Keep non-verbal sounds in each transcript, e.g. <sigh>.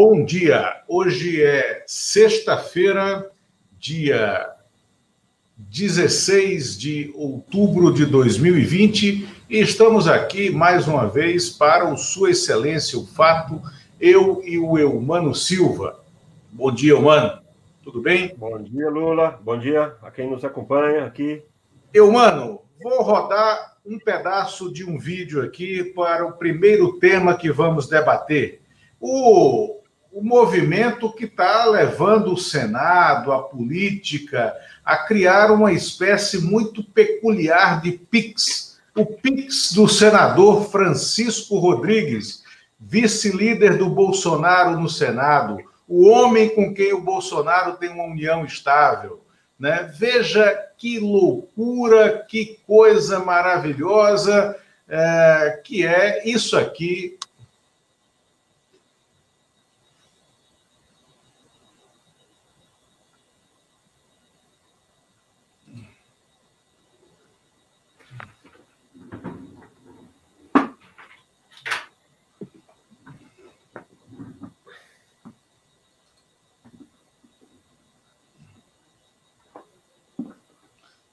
Bom dia. Hoje é sexta-feira, dia 16 de outubro de 2020 e estamos aqui mais uma vez para o Sua Excelência o Fato, eu e o Eumano Silva. Bom dia, Eumano. Tudo bem? Bom dia, Lula. Bom dia a quem nos acompanha aqui. Eumano, vou rodar um pedaço de um vídeo aqui para o primeiro tema que vamos debater. O, o movimento que está levando o Senado, a política, a criar uma espécie muito peculiar de PIX. O PIX do senador Francisco Rodrigues, vice-líder do Bolsonaro no Senado, o homem com quem o Bolsonaro tem uma união estável. Né? Veja que loucura, que coisa maravilhosa é, que é isso aqui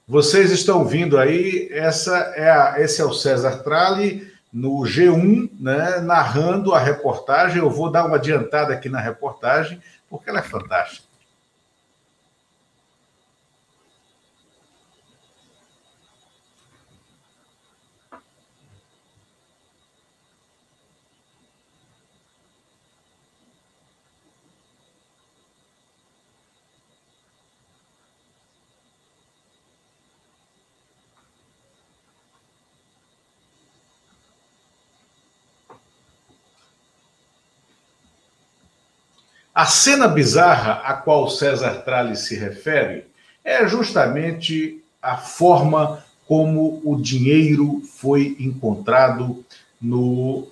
Vocês estão vindo aí, essa é a, esse é o César Tralli no G1, né, narrando a reportagem. Eu vou dar uma adiantada aqui na reportagem, porque ela é fantástica. A cena bizarra a qual César Tralli se refere é justamente a forma como o dinheiro foi encontrado no,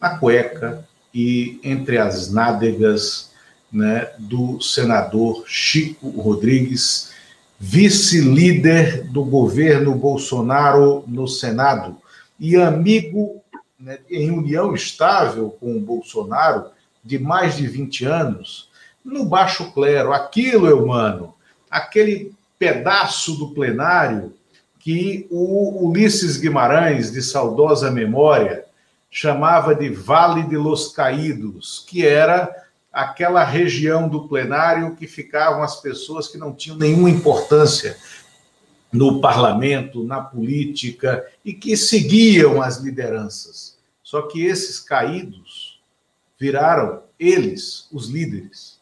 na cueca e entre as nádegas né, do senador Chico Rodrigues, vice-líder do governo Bolsonaro no Senado e amigo né, em união estável com o Bolsonaro de mais de 20 anos, no baixo clero, aquilo, é humano, aquele pedaço do plenário que o Ulisses Guimarães, de saudosa memória, chamava de Vale de los Caídos, que era aquela região do plenário que ficavam as pessoas que não tinham nenhuma importância no parlamento, na política e que seguiam as lideranças. Só que esses caídos viraram eles os líderes.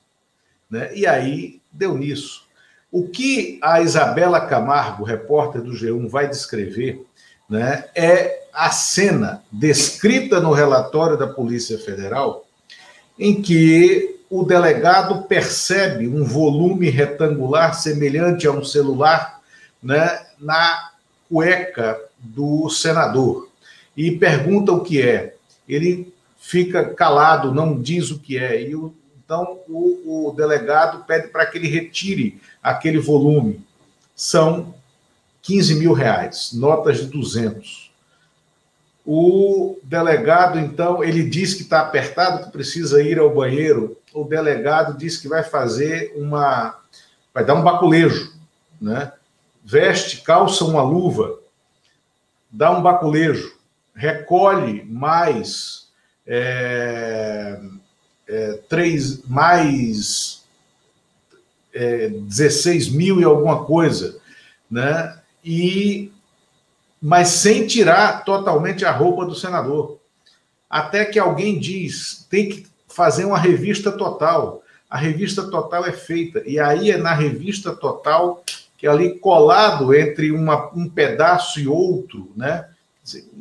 Né? E aí deu nisso. O que a Isabela Camargo, repórter do G1, vai descrever né, é a cena descrita no relatório da Polícia Federal, em que o delegado percebe um volume retangular semelhante a um celular né, na cueca do senador e pergunta o que é. Ele fica calado, não diz o que é. E o, então o, o delegado pede para que ele retire aquele volume. São 15 mil reais, notas de 200. O delegado, então, ele diz que está apertado, que precisa ir ao banheiro. O delegado diz que vai fazer uma. vai dar um baculejo, né? Veste, calça uma luva, dá um baculejo, recolhe mais é, é, mais é, 16 mil e alguma coisa, né? E, mas sem tirar totalmente a roupa do senador. Até que alguém diz, tem que fazer uma revista total. A revista total é feita. E aí é na revista total que é ali colado entre uma, um pedaço e outro, né?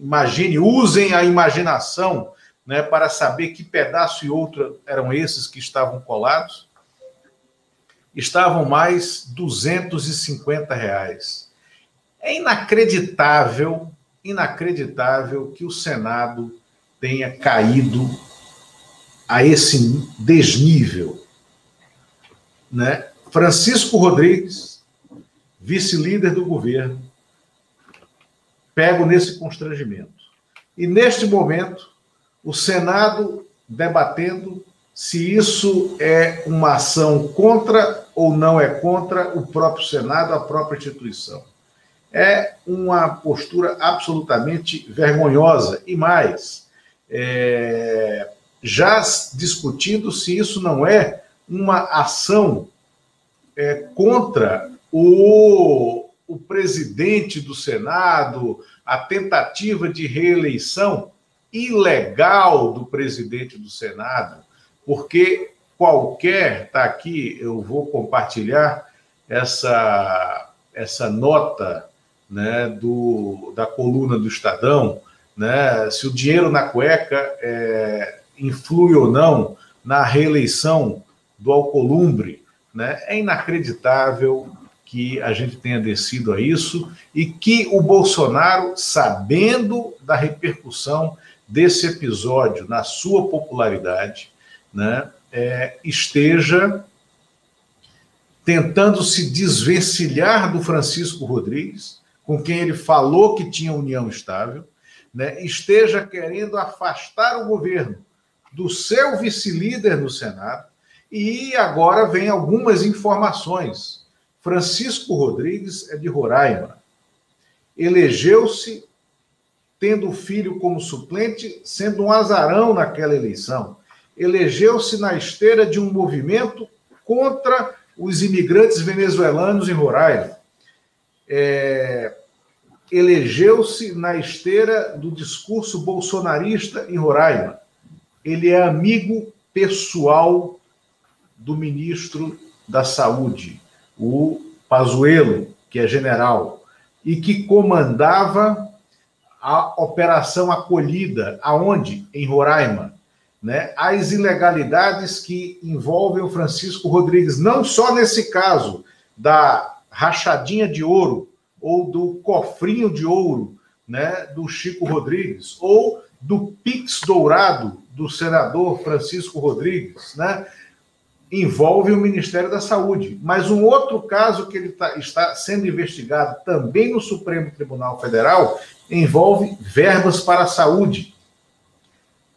Imagine, usem a imaginação né, para saber que pedaço e outro eram esses que estavam colados, estavam mais 250 reais. É inacreditável, inacreditável que o Senado tenha caído a esse desnível. Né? Francisco Rodrigues, vice-líder do governo, pego nesse constrangimento. E neste momento, o Senado debatendo se isso é uma ação contra ou não é contra o próprio Senado, a própria instituição. É uma postura absolutamente vergonhosa. E mais, é, já discutindo se isso não é uma ação é, contra o, o presidente do Senado, a tentativa de reeleição ilegal do presidente do Senado, porque qualquer, está aqui, eu vou compartilhar essa, essa nota né, do, da coluna do Estadão, né, se o dinheiro na cueca é, influi ou não na reeleição do Alcolumbre. Né, é inacreditável que a gente tenha descido a isso e que o Bolsonaro, sabendo da repercussão desse episódio na sua popularidade, né, é, esteja tentando se desvencilhar do Francisco Rodrigues, com quem ele falou que tinha união estável, né, esteja querendo afastar o governo do seu vice-líder no Senado, e agora vem algumas informações. Francisco Rodrigues é de Roraima. Elegeu-se tendo o filho como suplente, sendo um azarão naquela eleição elegeu-se na esteira de um movimento contra os imigrantes venezuelanos em Roraima. É, elegeu-se na esteira do discurso bolsonarista em Roraima. Ele é amigo pessoal do ministro da Saúde, o Pazuello, que é general, e que comandava a operação acolhida, aonde? Em Roraima né, as ilegalidades que envolvem o Francisco Rodrigues, não só nesse caso da rachadinha de ouro ou do cofrinho de ouro né, do Chico Rodrigues, ou do Pix Dourado do senador Francisco Rodrigues, né, envolve o Ministério da Saúde. Mas um outro caso que ele tá, está sendo investigado também no Supremo Tribunal Federal envolve verbas para a saúde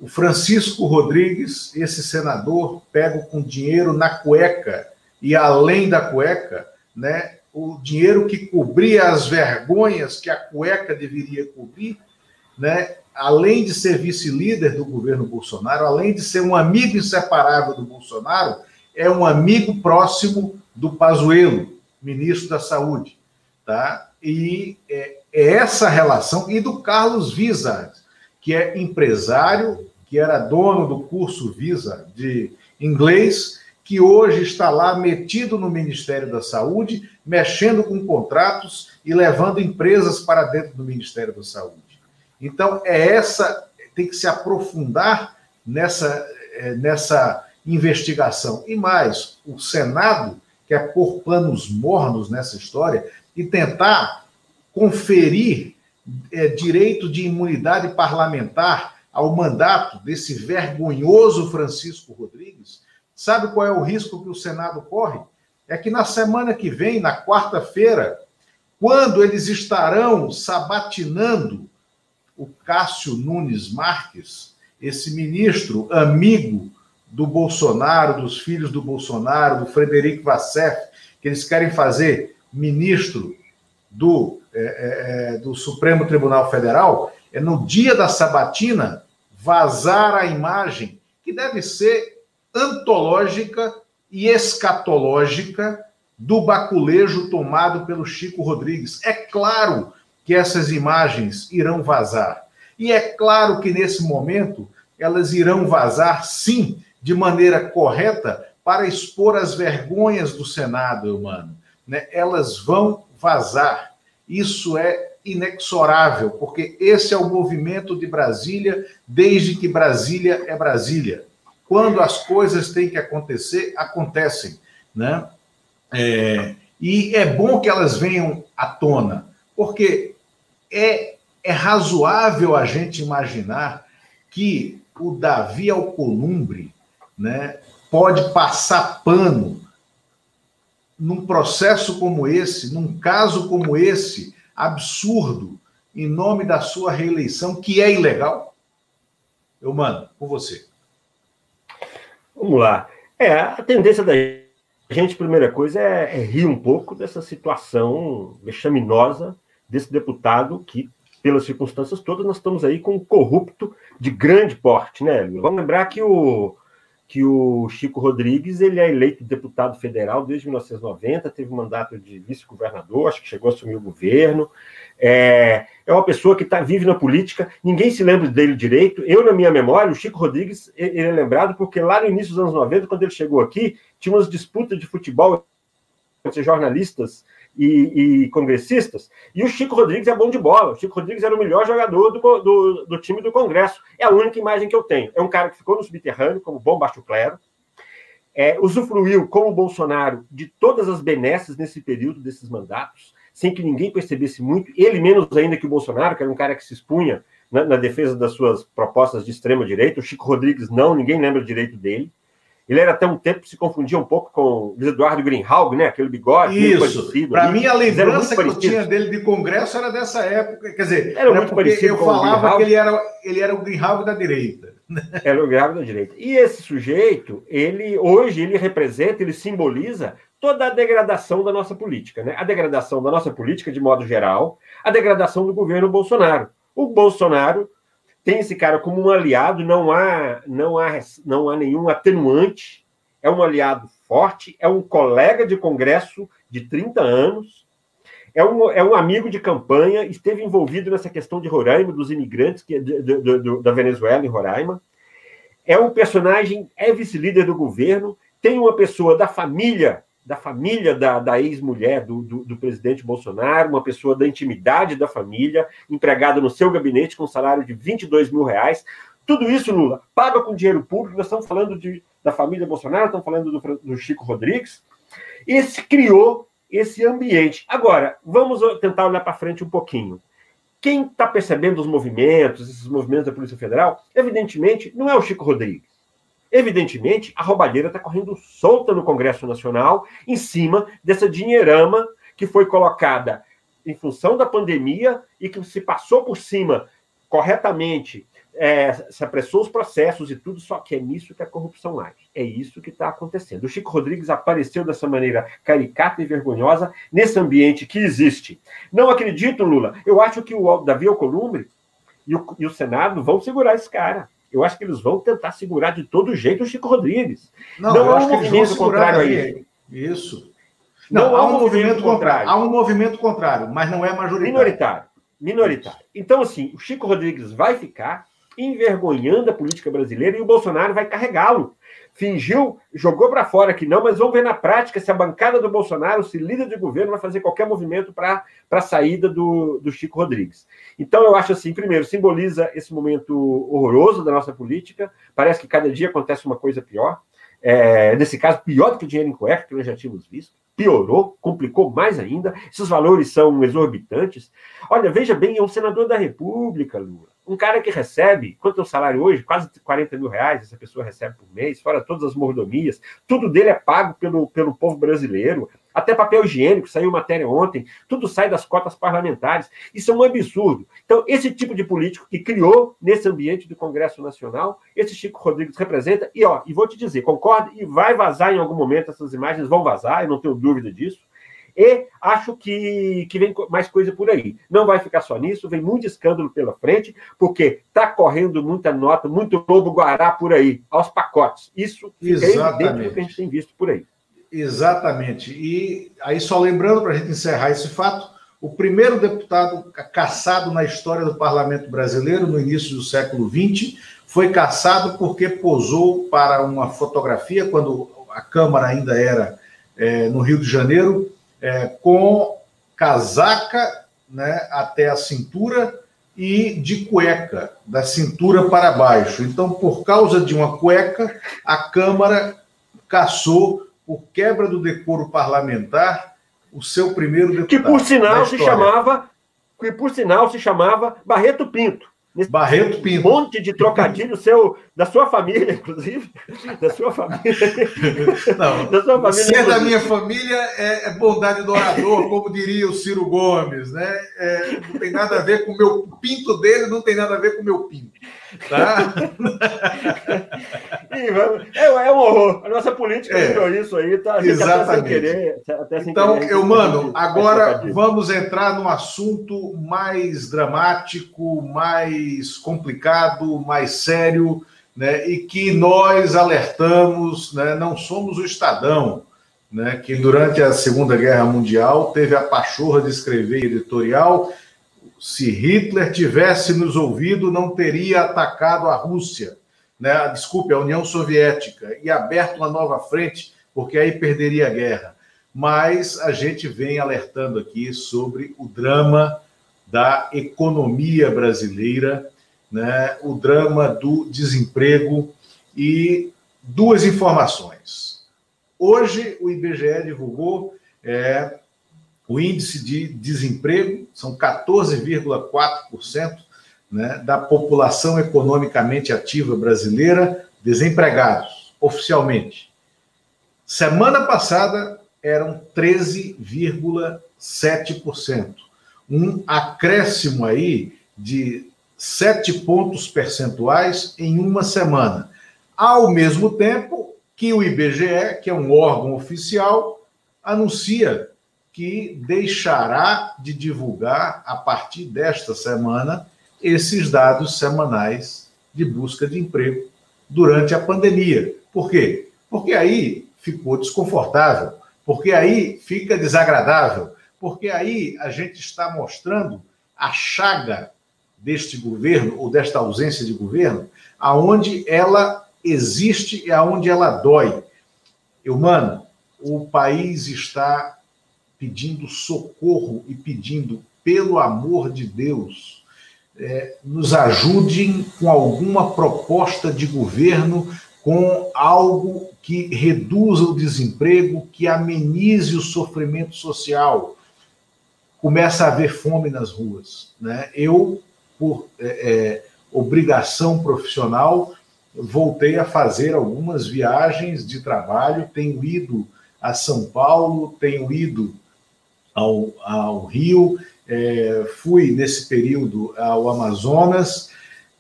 o Francisco Rodrigues, esse senador, pega com dinheiro na cueca e além da cueca, né, o dinheiro que cobria as vergonhas que a cueca deveria cobrir, né, além de ser vice-líder do governo Bolsonaro, além de ser um amigo inseparável do Bolsonaro, é um amigo próximo do Pazuello, ministro da Saúde, tá? E é, é essa relação e do Carlos Vizard, que é empresário, que era dono do curso Visa de inglês, que hoje está lá metido no Ministério da Saúde, mexendo com contratos e levando empresas para dentro do Ministério da Saúde. Então, é essa, tem que se aprofundar nessa, é, nessa investigação. E mais, o Senado quer pôr panos mornos nessa história e tentar conferir é, direito de imunidade parlamentar ao mandato desse vergonhoso Francisco Rodrigues, sabe qual é o risco que o Senado corre? É que na semana que vem, na quarta-feira, quando eles estarão sabatinando o Cássio Nunes Marques, esse ministro amigo do Bolsonaro, dos filhos do Bolsonaro, do Frederico Vassef, que eles querem fazer ministro do, é, é, do Supremo Tribunal Federal, é no dia da sabatina vazar a imagem que deve ser antológica e escatológica do baculejo tomado pelo Chico Rodrigues. É claro que essas imagens irão vazar. E é claro que nesse momento elas irão vazar, sim, de maneira correta, para expor as vergonhas do Senado, humano. Né? Elas vão vazar. Isso é inexorável, porque esse é o movimento de Brasília desde que Brasília é Brasília. Quando as coisas têm que acontecer, acontecem, né? É, e é bom que elas venham à tona, porque é, é razoável a gente imaginar que o Davi Alcolumbre né, pode passar pano num processo como esse, num caso como esse, absurdo em nome da sua reeleição, que é ilegal? Eu mando, com você. Vamos lá. É, a tendência da gente, primeira coisa, é, é rir um pouco dessa situação vexaminosa desse deputado que, pelas circunstâncias todas, nós estamos aí com um corrupto de grande porte, né? Vamos lembrar que o, que o Chico Rodrigues ele é eleito deputado federal desde 1990, teve um mandato de vice-governador, acho que chegou a assumir o governo. É, é uma pessoa que tá, vive na política, ninguém se lembra dele direito. Eu, na minha memória, o Chico Rodrigues ele é lembrado porque lá no início dos anos 90, quando ele chegou aqui, tinha umas disputas de futebol entre jornalistas e, e, congressistas, e o Chico Rodrigues é bom de bola. O Chico Rodrigues era o melhor jogador do, do, do, time do Congresso. É a única imagem que eu tenho. É um cara que ficou no subterrâneo, como bom baixo clero, é, usufruiu, como o Bolsonaro, de todas as benesses nesse período desses mandatos, sem que ninguém percebesse muito, ele menos ainda que o Bolsonaro, que era um cara que se expunha na, na defesa das suas propostas de extrema-direita. O Chico Rodrigues não, ninguém lembra direito dele. Ele era até um tempo se confundia um pouco com o Eduardo Greenhalgh, né? Aquele bigode. Isso. Para mim, a lembrança que eu tinha dele de Congresso era dessa época. Quer dizer, era, muito parecido eu falava que ele era, ele era o Greenhalgh da direita. Era o Greenhalgh da direita. E esse sujeito, ele hoje ele representa, ele simboliza toda a degradação da nossa política, né? A degradação da nossa política de modo geral, a degradação do governo Bolsonaro. O Bolsonaro tem esse cara como um aliado, não há, não há, não há nenhum atenuante, é um aliado forte, é um colega de congresso de 30 anos, é um, é um amigo de campanha, esteve envolvido nessa questão de Roraima, dos imigrantes que, de, de, de, da Venezuela em Roraima, é um personagem, é vice-líder do governo, tem uma pessoa da família da família da, da ex-mulher do, do, do, presidente Bolsonaro, uma pessoa da intimidade da família, empregada no seu gabinete com um salário de 22 mil reais. Tudo isso, Lula, paga com dinheiro público. Nós estamos falando de, da família Bolsonaro, estamos falando do, do Chico Rodrigues. Esse criou esse ambiente. Agora, vamos tentar olhar para frente um pouquinho. Quem está percebendo os movimentos, esses movimentos da Polícia Federal, evidentemente, não é o Chico Rodrigues Evidentemente, a roubalheira está correndo solta no Congresso Nacional, em cima dessa dinheirama que foi colocada em função da pandemia e que se passou por cima corretamente, é, se apressou os processos e tudo, só que é nisso que a corrupção age. É isso que está acontecendo. O Chico Rodrigues apareceu dessa maneira caricata e vergonhosa nesse ambiente que existe. Não acredito, Lula. Eu acho que o Davi Alcolumbre e o, e o Senado vão segurar esse cara eu acho que eles vão tentar segurar de todo jeito o Chico Rodrigues. Não, não há um movimento contrário a isso. Isso. Não, não há um movimento contrário. Há um movimento contrário, mas não é majoritário. Minoritário. Minoritário. Então, assim, o Chico Rodrigues vai ficar envergonhando a política brasileira e o Bolsonaro vai carregá-lo fingiu, jogou para fora que não, mas vamos ver na prática se a bancada do Bolsonaro, se líder de governo, vai fazer qualquer movimento para a saída do, do Chico Rodrigues. Então, eu acho assim, primeiro, simboliza esse momento horroroso da nossa política, parece que cada dia acontece uma coisa pior, é, nesse caso, pior do que o dinheiro em cueca, que nós já tínhamos visto, piorou, complicou mais ainda, esses valores são exorbitantes. Olha, veja bem, é um senador da República, Lula. Um cara que recebe, quanto é o salário hoje? Quase 40 mil reais essa pessoa recebe por mês, fora todas as mordomias. Tudo dele é pago pelo, pelo povo brasileiro. Até papel higiênico, saiu matéria ontem. Tudo sai das cotas parlamentares. Isso é um absurdo. Então, esse tipo de político que criou nesse ambiente do Congresso Nacional, esse Chico Rodrigues representa. E, ó, e vou te dizer, concordo, e vai vazar em algum momento, essas imagens vão vazar, eu não tenho dúvida disso. E acho que, que vem mais coisa por aí. Não vai ficar só nisso, vem muito escândalo pela frente, porque está correndo muita nota, muito lobo guará por aí, aos pacotes. Isso Exatamente. evidente do que a gente tem visto por aí. Exatamente. E aí, só lembrando, para a gente encerrar esse fato, o primeiro deputado caçado na história do parlamento brasileiro, no início do século XX, foi caçado porque posou para uma fotografia, quando a Câmara ainda era é, no Rio de Janeiro, é, com casaca né, até a cintura e de cueca, da cintura para baixo. Então, por causa de uma cueca, a Câmara caçou, por quebra do decoro parlamentar, o seu primeiro deputado. Que por sinal se chamava, que por sinal se chamava Barreto Pinto. Barreto Pinto. Um monte de trocadilho seu, da sua família, inclusive. Da sua família. <laughs> Não, da sua família, ser da minha família é, é, bondade do orador, como diria o Ciro Gomes, né? É, não tem nada a ver com o meu pinto dele, não tem nada a ver com o meu pinto. Tá? <laughs> é, é um horror. A nossa política é, virou isso aí, tá? Exatamente. Querer, então, querer, eu, mano, agora vamos entrar num assunto mais dramático, mais complicado, mais sério, né? E que nós alertamos, né? Não somos o Estadão, né? Que durante a Segunda Guerra Mundial teve a pachorra de escrever editorial se Hitler tivesse nos ouvido, não teria atacado a Rússia, né? desculpe, a União Soviética, e aberto uma nova frente, porque aí perderia a guerra. Mas a gente vem alertando aqui sobre o drama da economia brasileira, né? o drama do desemprego e duas informações. Hoje, o IBGE divulgou é, o índice de desemprego, são 14,4% né, da população economicamente ativa brasileira desempregados, oficialmente. Semana passada eram 13,7%. Um acréscimo aí de 7 pontos percentuais em uma semana. Ao mesmo tempo que o IBGE, que é um órgão oficial, anuncia que deixará de divulgar, a partir desta semana, esses dados semanais de busca de emprego durante a pandemia. Por quê? Porque aí ficou desconfortável, porque aí fica desagradável, porque aí a gente está mostrando a chaga deste governo ou desta ausência de governo, aonde ela existe e aonde ela dói. Eu, mano, o país está pedindo socorro e pedindo, pelo amor de Deus, é, nos ajudem com alguma proposta de governo, com algo que reduza o desemprego, que amenize o sofrimento social. Começa a haver fome nas ruas. Né? Eu, por é, é, obrigação profissional, voltei a fazer algumas viagens de trabalho, tenho ido a São Paulo, tenho ido ao, ao Rio, é, fui nesse período ao Amazonas,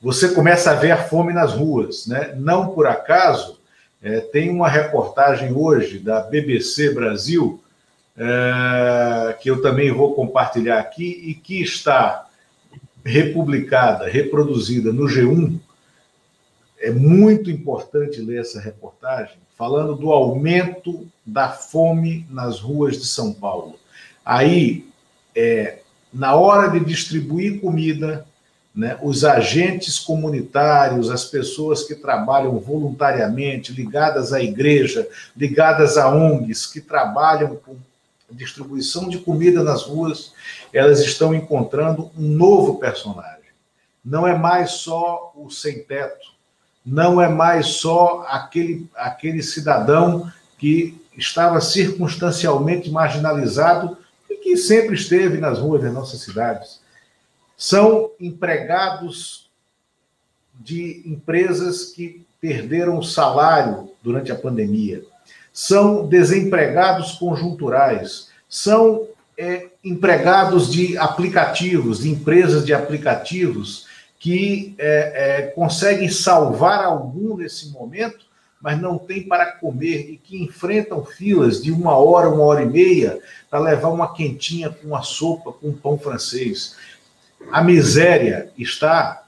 você começa a ver a fome nas ruas. Né? Não por acaso, é, tem uma reportagem hoje da BBC Brasil, é, que eu também vou compartilhar aqui, e que está republicada, reproduzida no G1. É muito importante ler essa reportagem, falando do aumento da fome nas ruas de São Paulo. Aí, é, na hora de distribuir comida, né, os agentes comunitários, as pessoas que trabalham voluntariamente, ligadas à igreja, ligadas a ONGs, que trabalham com distribuição de comida nas ruas, elas estão encontrando um novo personagem. Não é mais só o sem-teto, não é mais só aquele, aquele cidadão que estava circunstancialmente marginalizado que sempre esteve nas ruas das nossas cidades. São empregados de empresas que perderam o salário durante a pandemia. São desempregados conjunturais. São é, empregados de aplicativos, de empresas de aplicativos que é, é, conseguem salvar algum nesse momento mas não têm para comer e que enfrentam filas de uma hora, uma hora e meia para levar uma quentinha com uma sopa, com um pão francês. A miséria está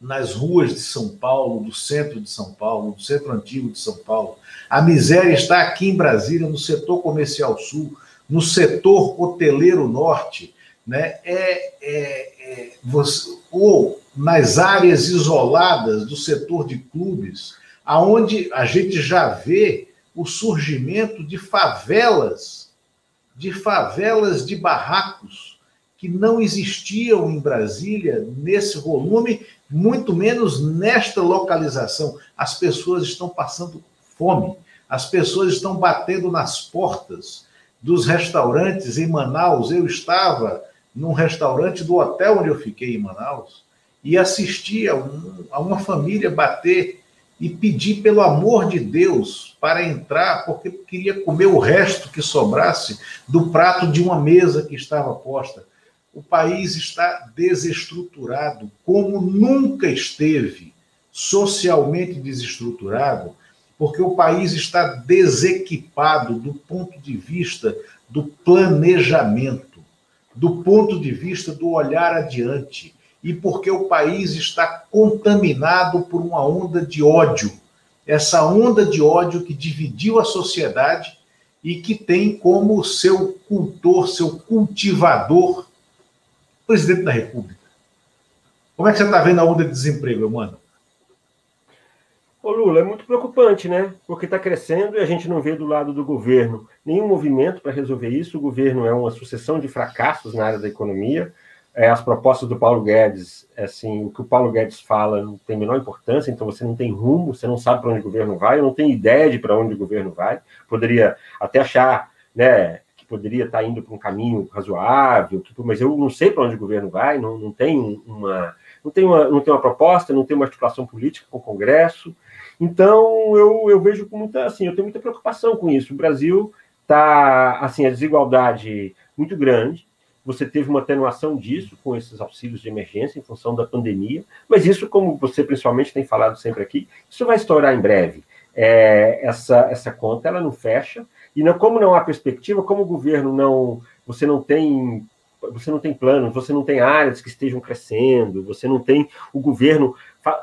nas ruas de São Paulo, do centro de São Paulo, do centro antigo de São Paulo. A miséria está aqui em Brasília, no setor comercial sul, no setor hoteleiro norte, né? É, é, é você, ou nas áreas isoladas do setor de clubes aonde a gente já vê o surgimento de favelas, de favelas de barracos que não existiam em Brasília nesse volume, muito menos nesta localização. As pessoas estão passando fome, as pessoas estão batendo nas portas dos restaurantes em Manaus. Eu estava num restaurante do hotel onde eu fiquei em Manaus e assisti a, um, a uma família bater e pedir pelo amor de Deus para entrar, porque queria comer o resto que sobrasse do prato de uma mesa que estava posta. O país está desestruturado como nunca esteve socialmente desestruturado, porque o país está desequipado do ponto de vista do planejamento, do ponto de vista do olhar adiante, e porque o país está contaminado por uma onda de ódio. Essa onda de ódio que dividiu a sociedade e que tem como seu cultor, seu cultivador, o presidente da República. Como é que você está vendo a onda de desemprego, mano? Ô Lula, é muito preocupante, né? Porque está crescendo e a gente não vê do lado do governo nenhum movimento para resolver isso. O governo é uma sucessão de fracassos na área da economia. É, as propostas do Paulo Guedes, é assim, o que o Paulo Guedes fala não tem menor importância, então você não tem rumo, você não sabe para onde o governo vai, não tem ideia de para onde o governo vai. Poderia até achar, né, que poderia estar tá indo para um caminho razoável, mas eu não sei para onde o governo vai, não, não tem uma não tem uma, não tem uma proposta, não tem uma articulação política com o Congresso. Então, eu, eu vejo com muita, assim, eu tenho muita preocupação com isso. O Brasil está, assim, a desigualdade muito grande. Você teve uma atenuação disso com esses auxílios de emergência em função da pandemia, mas isso, como você principalmente tem falado sempre aqui, isso vai estourar em breve. É, essa, essa conta ela não fecha e não, como não há perspectiva, como o governo não, você não tem você não tem planos, você não tem áreas que estejam crescendo, você não tem o governo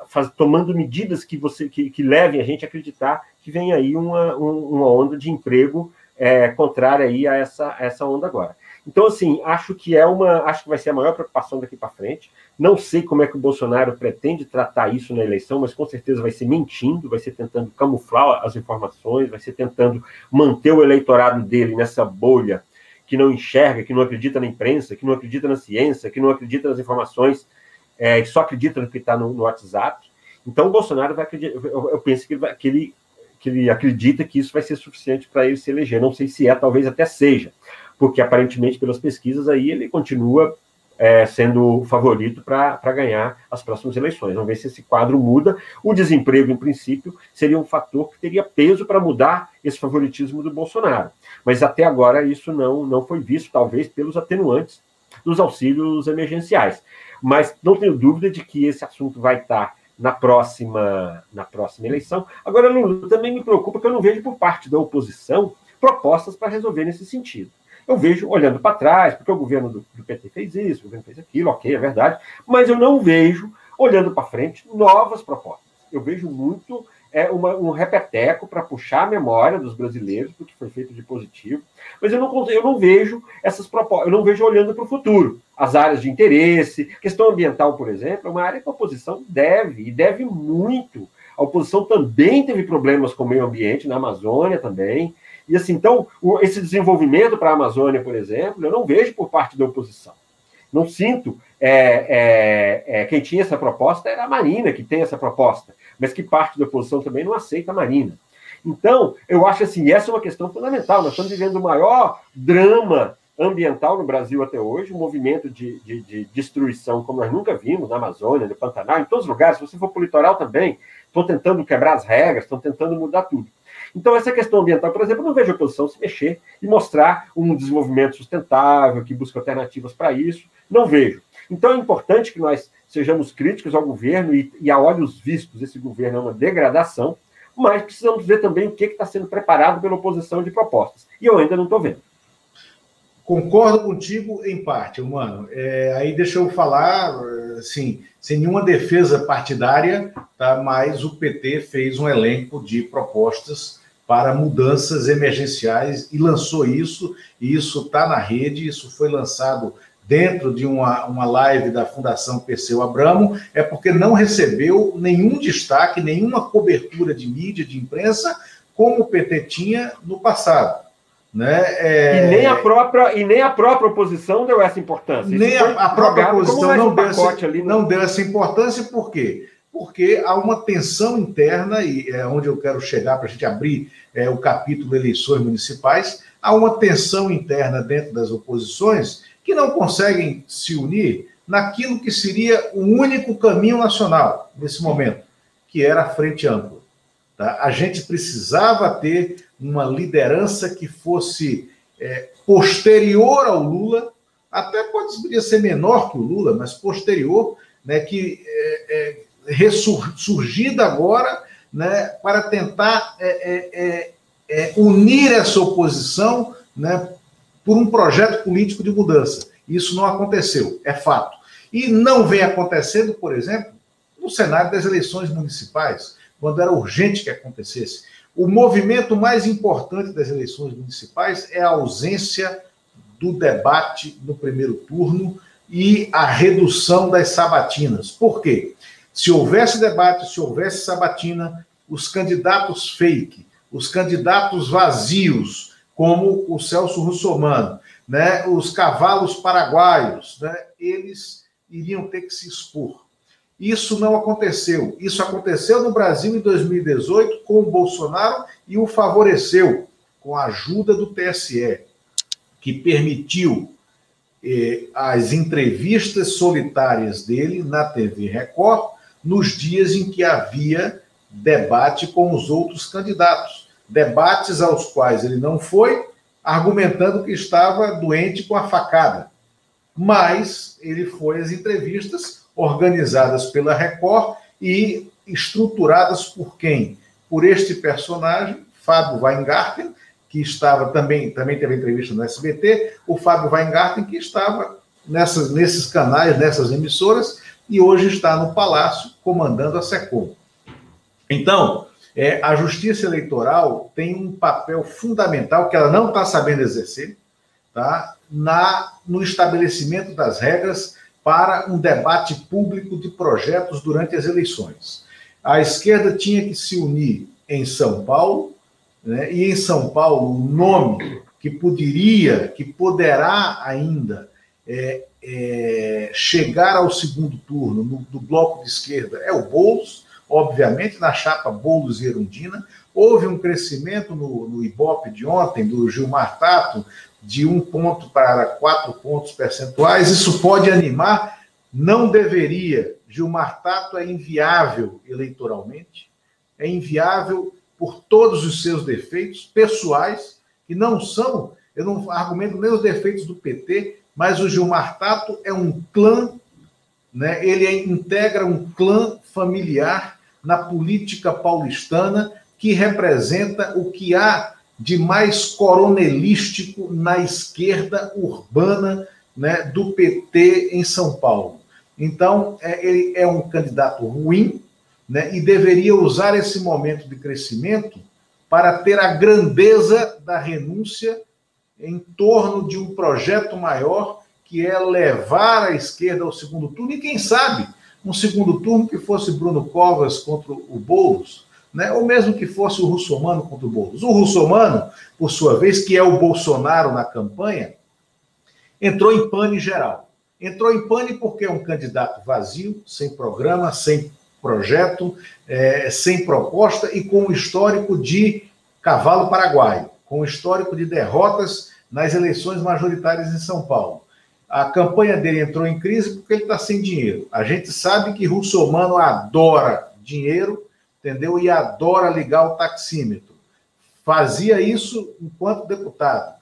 faz, tomando medidas que você que, que, levem a gente a acreditar que vem aí uma, uma onda de emprego é, contrária aí a essa, a essa onda agora. Então, assim, acho que é uma. Acho que vai ser a maior preocupação daqui para frente. Não sei como é que o Bolsonaro pretende tratar isso na eleição, mas com certeza vai ser mentindo, vai ser tentando camuflar as informações, vai ser tentando manter o eleitorado dele nessa bolha que não enxerga, que não acredita na imprensa, que não acredita na ciência, que não acredita nas informações, é, que só acredita no que está no, no, WhatsApp. Então, o Bolsonaro vai acreditar, eu, eu penso que vai, que, ele, que ele acredita que isso vai ser suficiente para ele se eleger. Não sei se é, talvez até seja, porque aparentemente, pelas pesquisas aí, ele continua é, sendo favorito para ganhar as próximas eleições. Vamos ver se esse quadro muda. O desemprego, em princípio, seria um fator que teria peso para mudar esse favoritismo do Bolsonaro. Mas até agora isso não, não foi visto, talvez pelos atenuantes dos auxílios emergenciais. Mas não tenho dúvida de que esse assunto vai estar na próxima, na próxima eleição. Agora, Lula, também me preocupa que eu não vejo por parte da oposição propostas para resolver nesse sentido. Eu vejo olhando para trás, porque o governo do, do, PT fez isso, o governo fez aquilo, ok, é verdade, mas eu não vejo, olhando para frente, novas propostas. Eu vejo muito é, uma, um repeteco para puxar a memória dos brasileiros do que foi feito de positivo, mas eu não, eu não vejo essas propostas, eu não vejo olhando para o futuro. As áreas de interesse, questão ambiental, por exemplo, é uma área que a oposição deve, e deve muito. A oposição também teve problemas com o meio ambiente, na Amazônia também, e assim, então, o, esse desenvolvimento para a Amazônia, por exemplo, eu não vejo por parte da oposição. Não sinto. É, é, é, quem tinha essa proposta era a Marina, que tem essa proposta, mas que parte da oposição também não aceita a Marina. Então, eu acho assim, essa é uma questão fundamental. Nós estamos vivendo o maior drama ambiental no Brasil até hoje, um movimento de, de, de, destruição como nós nunca vimos na Amazônia, no Pantanal, em todos os lugares. Se você for para o litoral também, estão tentando quebrar as regras, estão tentando mudar tudo. Então, essa questão ambiental, por exemplo, eu não vejo a oposição se mexer e mostrar um desenvolvimento sustentável, que busca alternativas para isso. Não vejo. Então, é importante que nós sejamos críticos ao governo e, e a olhos vistos, esse governo é uma degradação, mas precisamos ver também o que está sendo preparado pela oposição de propostas. E eu ainda não estou vendo. Concordo contigo em parte, mano. É, aí deixa eu falar, assim, sem nenhuma defesa partidária, tá? mas o PT fez um elenco de propostas para mudanças emergenciais e lançou isso, e isso está na rede, isso foi lançado dentro de uma, uma live da Fundação Perseu Abramo, é porque não recebeu nenhum destaque, nenhuma cobertura de mídia, de imprensa, como o PT tinha no passado. Né? É... E, nem a própria, e nem a própria oposição deu essa importância. Nem a, a, própria oposição não, deu essa, ali, não deu essa importância, por quê? Porque há uma tensão interna, e é onde eu quero chegar para a gente abrir é, o capítulo eleições municipais, há uma tensão interna dentro das oposições que não conseguem se unir naquilo que seria o único caminho nacional nesse momento, que era a frente ampla. Tá? A gente precisava ter uma liderança que fosse é, posterior ao Lula, até poderia ser menor que o Lula, mas posterior, né, que é, é, ressurgida agora né, para tentar é, é, é, é, unir essa oposição né, por um projeto político de mudança. Isso não aconteceu, é fato. E não vem acontecendo, por exemplo, no cenário das eleições municipais, quando era urgente que acontecesse. O movimento mais importante das eleições municipais é a ausência do debate no primeiro turno e a redução das sabatinas. Por quê? Se houvesse debate, se houvesse sabatina, os candidatos fake, os candidatos vazios, como o Celso Russomano, né, os cavalos paraguaios, né, eles iriam ter que se expor. Isso não aconteceu. Isso aconteceu no Brasil em 2018 com o Bolsonaro e o favoreceu com a ajuda do TSE, que permitiu eh, as entrevistas solitárias dele na TV Record nos dias em que havia debate com os outros candidatos. Debates aos quais ele não foi, argumentando que estava doente com a facada. Mas ele foi às entrevistas organizadas pela Record e estruturadas por quem? Por este personagem, Fábio Weingarten, que estava também, também teve entrevista no SBT, o Fábio Weingarten, que estava nessas, nesses canais, nessas emissoras, e hoje está no Palácio comandando a SECOM. Então, é, a Justiça Eleitoral tem um papel fundamental que ela não está sabendo exercer, tá? Na, no estabelecimento das regras para um debate público de projetos durante as eleições. A esquerda tinha que se unir em São Paulo, né? e em São Paulo, o nome que poderia, que poderá ainda é, é, chegar ao segundo turno no, do bloco de esquerda é o Boulos, obviamente, na chapa Boulos e Erundina. Houve um crescimento no, no Ibope de ontem, do Gilmar Tato, de um ponto para quatro pontos percentuais. Isso pode animar, não deveria. Gilmar Tato é inviável eleitoralmente, é inviável por todos os seus defeitos pessoais, que não são, eu não argumento nem os defeitos do PT, mas o Gilmar Tato é um clã, né? ele integra um clã familiar na política paulistana que representa o que há de mais coronelístico na esquerda urbana né, do PT em São Paulo. Então, é, ele é um candidato ruim né, e deveria usar esse momento de crescimento para ter a grandeza da renúncia em torno de um projeto maior que é levar a esquerda ao segundo turno e quem sabe um segundo turno que fosse Bruno Covas contra o Boulos, né? ou mesmo que fosse o Russomano contra o Boulos. O Russomano, por sua vez, que é o Bolsonaro na campanha, entrou em pane geral. Entrou em pane porque é um candidato vazio, sem programa, sem projeto, é, sem proposta e com um histórico de cavalo paraguaio, com histórico de derrotas nas eleições majoritárias em São Paulo. A campanha dele entrou em crise porque ele está sem dinheiro. A gente sabe que Russomano adora dinheiro, entendeu? E adora ligar o taxímetro. Fazia isso enquanto deputado.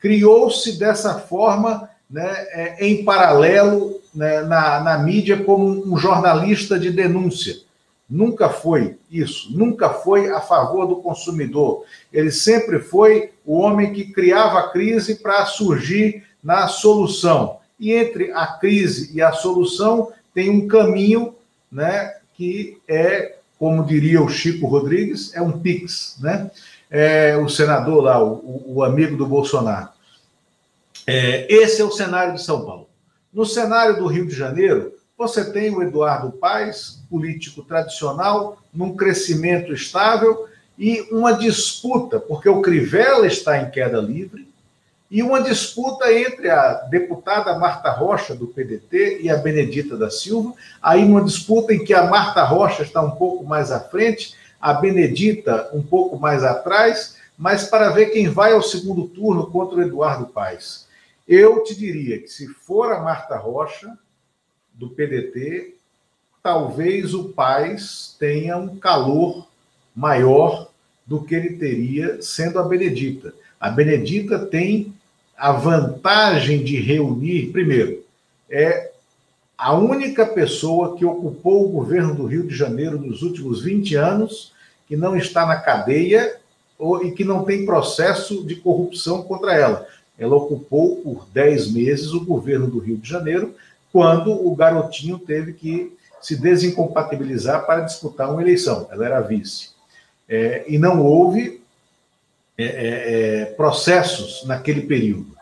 Criou-se dessa forma, né, é, em paralelo, né, na, na mídia, como um jornalista de denúncia. Nunca foi isso, nunca foi a favor do consumidor. Ele sempre foi o homem que criava a crise para surgir na solução. E entre a crise e a solução tem um caminho, né, que é, como diria o Chico Rodrigues, é um pix, né? É, o senador lá, o, o amigo do Bolsonaro. É, esse é o cenário de São Paulo. No cenário do Rio de Janeiro, você tem o Eduardo Paes, político tradicional, num crescimento estável e uma disputa, porque o Crivella está em queda livre, e uma disputa entre a deputada Marta Rocha, do PDT, e a Benedita da Silva. Aí, uma disputa em que a Marta Rocha está um pouco mais à frente, a Benedita um pouco mais atrás, mas para ver quem vai ao segundo turno contra o Eduardo Paes. Eu te diria que se for a Marta Rocha, do PDT, talvez o Paes tenha um calor maior do que ele teria sendo a Benedita. A Benedita tem a vantagem de reunir, primeiro, é a única pessoa que ocupou o governo do Rio de Janeiro nos últimos 20 anos, que não está na cadeia ou, e que não tem processo de corrupção contra ela. Ela ocupou por 10 meses o governo do Rio de Janeiro, quando o garotinho teve que se desincompatibilizar para disputar uma eleição. Ela era vice. É, e não houve é, é, é processos naquele período.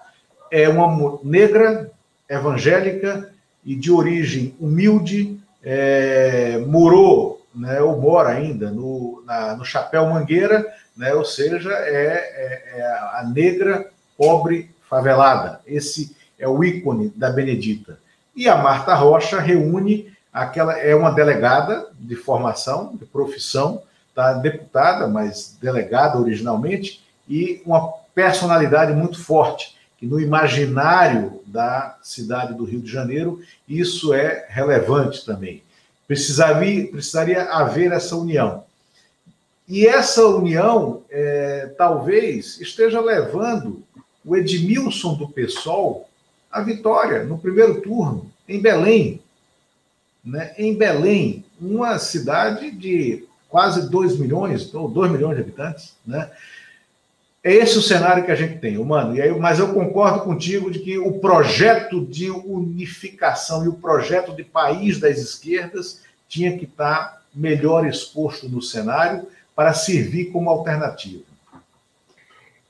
É uma negra evangélica e de origem humilde, é, morou, né, ou mora ainda, no, na, no Chapéu Mangueira, né, ou seja, é, é, é, a negra pobre favelada. Esse é o ícone da Benedita. E a Marta Rocha reúne aquela, é uma delegada de formação, de profissão, tá, deputada, mas delegada originalmente, e uma personalidade muito forte que no imaginário da cidade do Rio de Janeiro isso é relevante também. Precisaria, precisaria haver essa união. E essa união é, talvez esteja levando o Edmilson do PSOL à vitória no primeiro turno, em Belém. Né? Em Belém, uma cidade de quase 2 milhões, ou 2 milhões de habitantes, né? É esse o cenário que a gente tem, humano. E aí, mas eu concordo contigo de que o projeto de unificação e o projeto de país das esquerdas tinha que estar melhor exposto no cenário para servir como alternativa.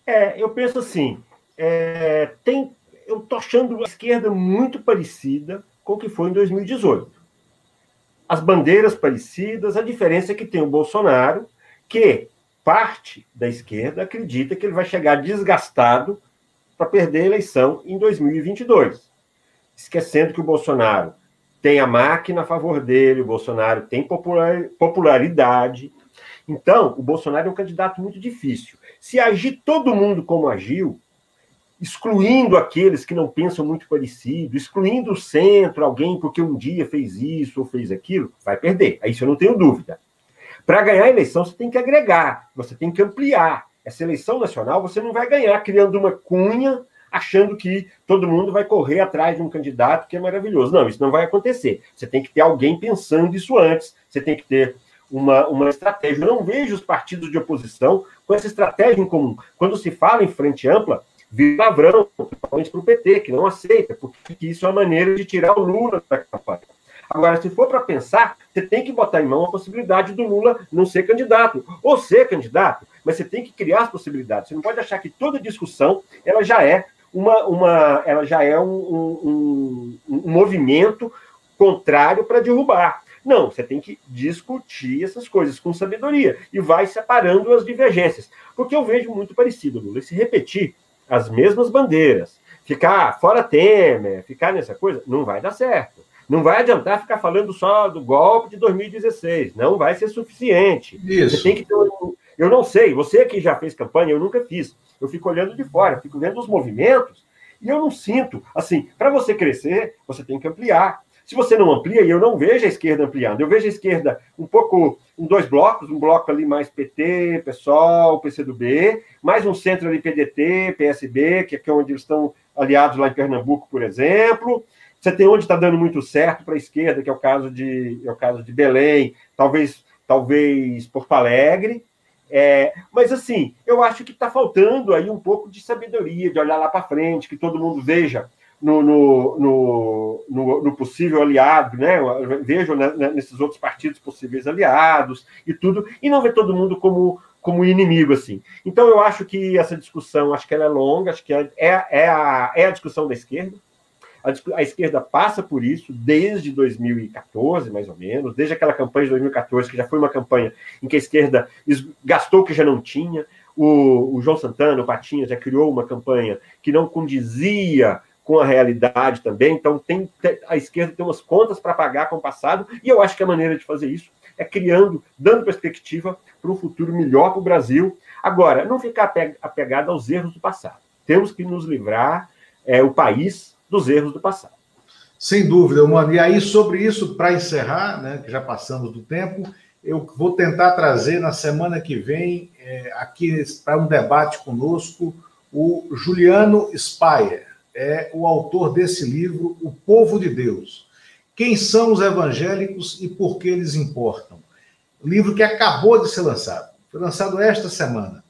É, eu penso assim, é, tem, eu estou achando a esquerda muito parecida com o que foi em 2018. As bandeiras parecidas, a diferença é que tem o Bolsonaro, que parte da esquerda acredita que ele vai chegar desgastado para perder a eleição em 2022. Esquecendo que o Bolsonaro tem a máquina a favor dele, o Bolsonaro tem popularidade. Então, o Bolsonaro é um candidato muito difícil. Se agir todo mundo como agiu, excluindo aqueles que não pensam muito parecido, excluindo o centro, alguém porque um dia fez isso ou fez aquilo, vai perder. Aí isso eu não tenho dúvida. Para ganhar a eleição, você tem que agregar, você tem que ampliar. Essa eleição nacional você não vai ganhar criando uma cunha, achando que todo mundo vai correr atrás de um candidato que é maravilhoso. Não, isso não vai acontecer. Você tem que ter alguém pensando isso antes, você tem que ter uma, uma estratégia. Eu não vejo os partidos de oposição com essa estratégia em comum. Quando se fala em frente ampla, vira lavrão, principalmente para o PT, que não aceita, porque isso é uma maneira de tirar o Lula da campanha. Agora, se for para pensar, você tem que botar em mão a possibilidade do Lula não ser candidato, ou ser candidato, mas você tem que criar as possibilidades. Você não pode achar que toda discussão ela já é uma, uma ela já é um, um, um movimento contrário para derrubar. Não, você tem que discutir essas coisas com sabedoria e vai separando as divergências. Porque eu vejo muito parecido, Lula, se repetir as mesmas bandeiras, ficar fora Temer, ficar nessa coisa, não vai dar certo. Não vai adiantar ficar falando só do golpe de 2016. Não vai ser suficiente. Isso. Você tem que ter um... Eu não sei, você que já fez campanha, eu nunca fiz. Eu fico olhando de fora, fico vendo os movimentos e eu não sinto. Assim, para você crescer, você tem que ampliar. Se você não amplia, e eu não vejo a esquerda ampliando, eu vejo a esquerda um pouco em dois blocos, um bloco ali mais PT, PSOL, PCdoB, mais um centro ali PDT, PSB, que é onde eles estão aliados lá em Pernambuco, por exemplo, você tem onde está dando muito certo para a esquerda, que é o caso de, é o caso de Belém, talvez, talvez Porto Alegre. É, mas assim, eu acho que está faltando aí um pouco de sabedoria, de olhar lá para frente, que todo mundo veja no, no, no, no, possível aliado, né? Vejam nesses outros partidos possíveis aliados e tudo, e não ver todo mundo como, como inimigo, assim. Então eu acho que essa discussão, acho que ela é longa, acho que é, é, é a, é a discussão da esquerda. A, a, esquerda passa por isso desde 2014, mais ou menos, desde aquela campanha de 2014, que já foi uma campanha em que a esquerda gastou o que já não tinha. O, o João Santana, o Patinha, já criou uma campanha que não condizia com a realidade também. Então, tem, a esquerda tem umas contas para pagar com o passado, e eu acho que a maneira de fazer isso é criando, dando perspectiva para um futuro melhor para o Brasil. Agora, não ficar apegado aos erros do passado. Temos que nos livrar, é, o país dos erros do passado. Sem dúvida, mano. E aí, sobre isso, para encerrar, né, que já passamos do tempo, eu vou tentar trazer na semana que vem, é, aqui para um debate conosco, o Juliano Speyer, é o autor desse livro, O Povo de Deus, Quem são os evangélicos e por que eles importam? Livro que acabou de ser lançado. Foi lançado esta semana,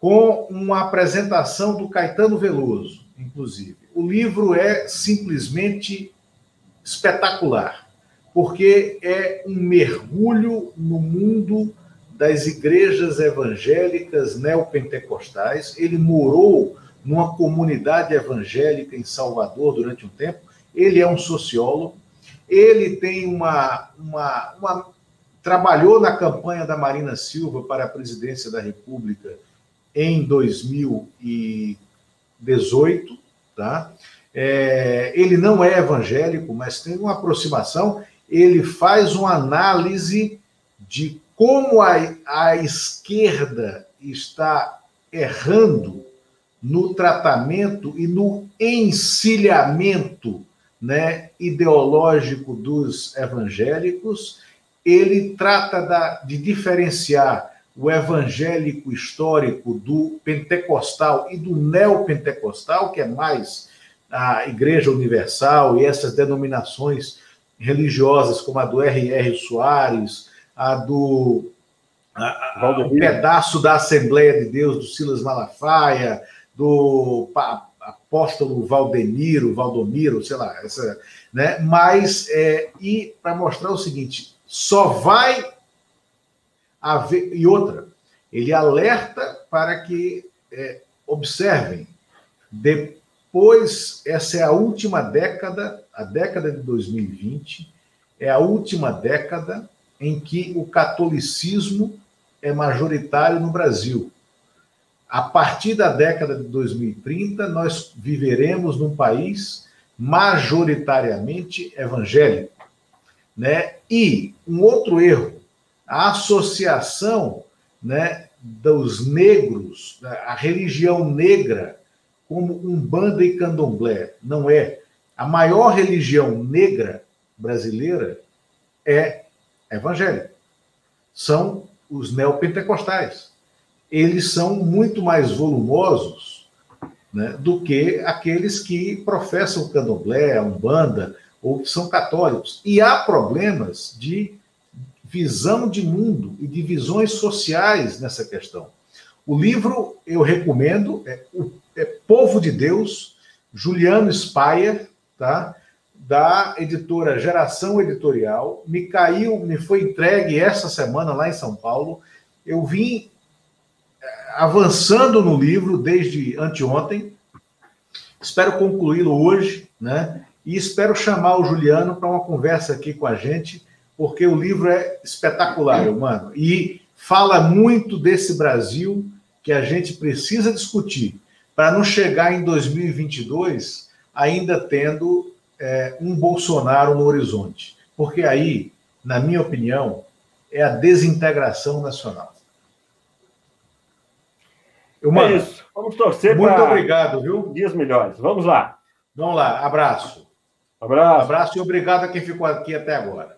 com uma apresentação do Caetano Veloso, inclusive. O livro é simplesmente espetacular, porque é um mergulho no mundo das igrejas evangélicas neopentecostais. Ele morou numa comunidade evangélica em Salvador durante um tempo. Ele é um sociólogo. Ele tem uma, uma, uma trabalhou na campanha da Marina Silva para a presidência da República em 2018, tá? É, ele não é evangélico, mas tem uma aproximação. Ele faz uma análise de como a, a esquerda está errando no tratamento e no encilhamento né, ideológico dos evangélicos. Ele trata da, de diferenciar o evangélico histórico do pentecostal e do neopentecostal, que é mais a Igreja Universal e essas denominações religiosas, como a do R.R. Soares, a do a, a, um pedaço da Assembleia de Deus do Silas Malafaia, do apóstolo Valdemiro, Valdomiro, sei lá, essa, né? Mas é, e para mostrar o seguinte, só vai haver e outra, ele alerta para que é, observem depois essa é a última década, a década de 2020 é a última década em que o catolicismo é majoritário no Brasil. A partir da década de 2030, nós viveremos num país majoritariamente evangélico. Né? E um outro erro, a associação né, dos negros, a religião negra, como Umbanda e Candomblé. Não é. A maior religião negra brasileira é evangélica. São os neopentecostais eles são muito mais volumosos né, do que aqueles que professam o candomblé, umbanda, ou que são católicos. E há problemas de visão de mundo e de visões sociais nessa questão. O livro eu recomendo, é, é Povo de Deus, Juliano Spayer, tá? da editora Geração Editorial. Me caiu, me foi entregue essa semana lá em São Paulo. Eu vim avançando no livro desde anteontem. Espero concluí-lo hoje, né? E espero chamar o Juliano para uma conversa aqui com a gente, porque o livro é espetacular, mano. E fala muito desse Brasil que a gente precisa discutir para não chegar em 2022 ainda tendo é, um Bolsonaro no horizonte. Porque aí, na minha opinião, é a desintegração nacional. Eu, mano, é isso. Vamos torcer Muito obrigado, viu? Dias melhores. Vamos lá. Vamos lá. Abraço. Abraço. Abraço e obrigado a quem ficou aqui até agora.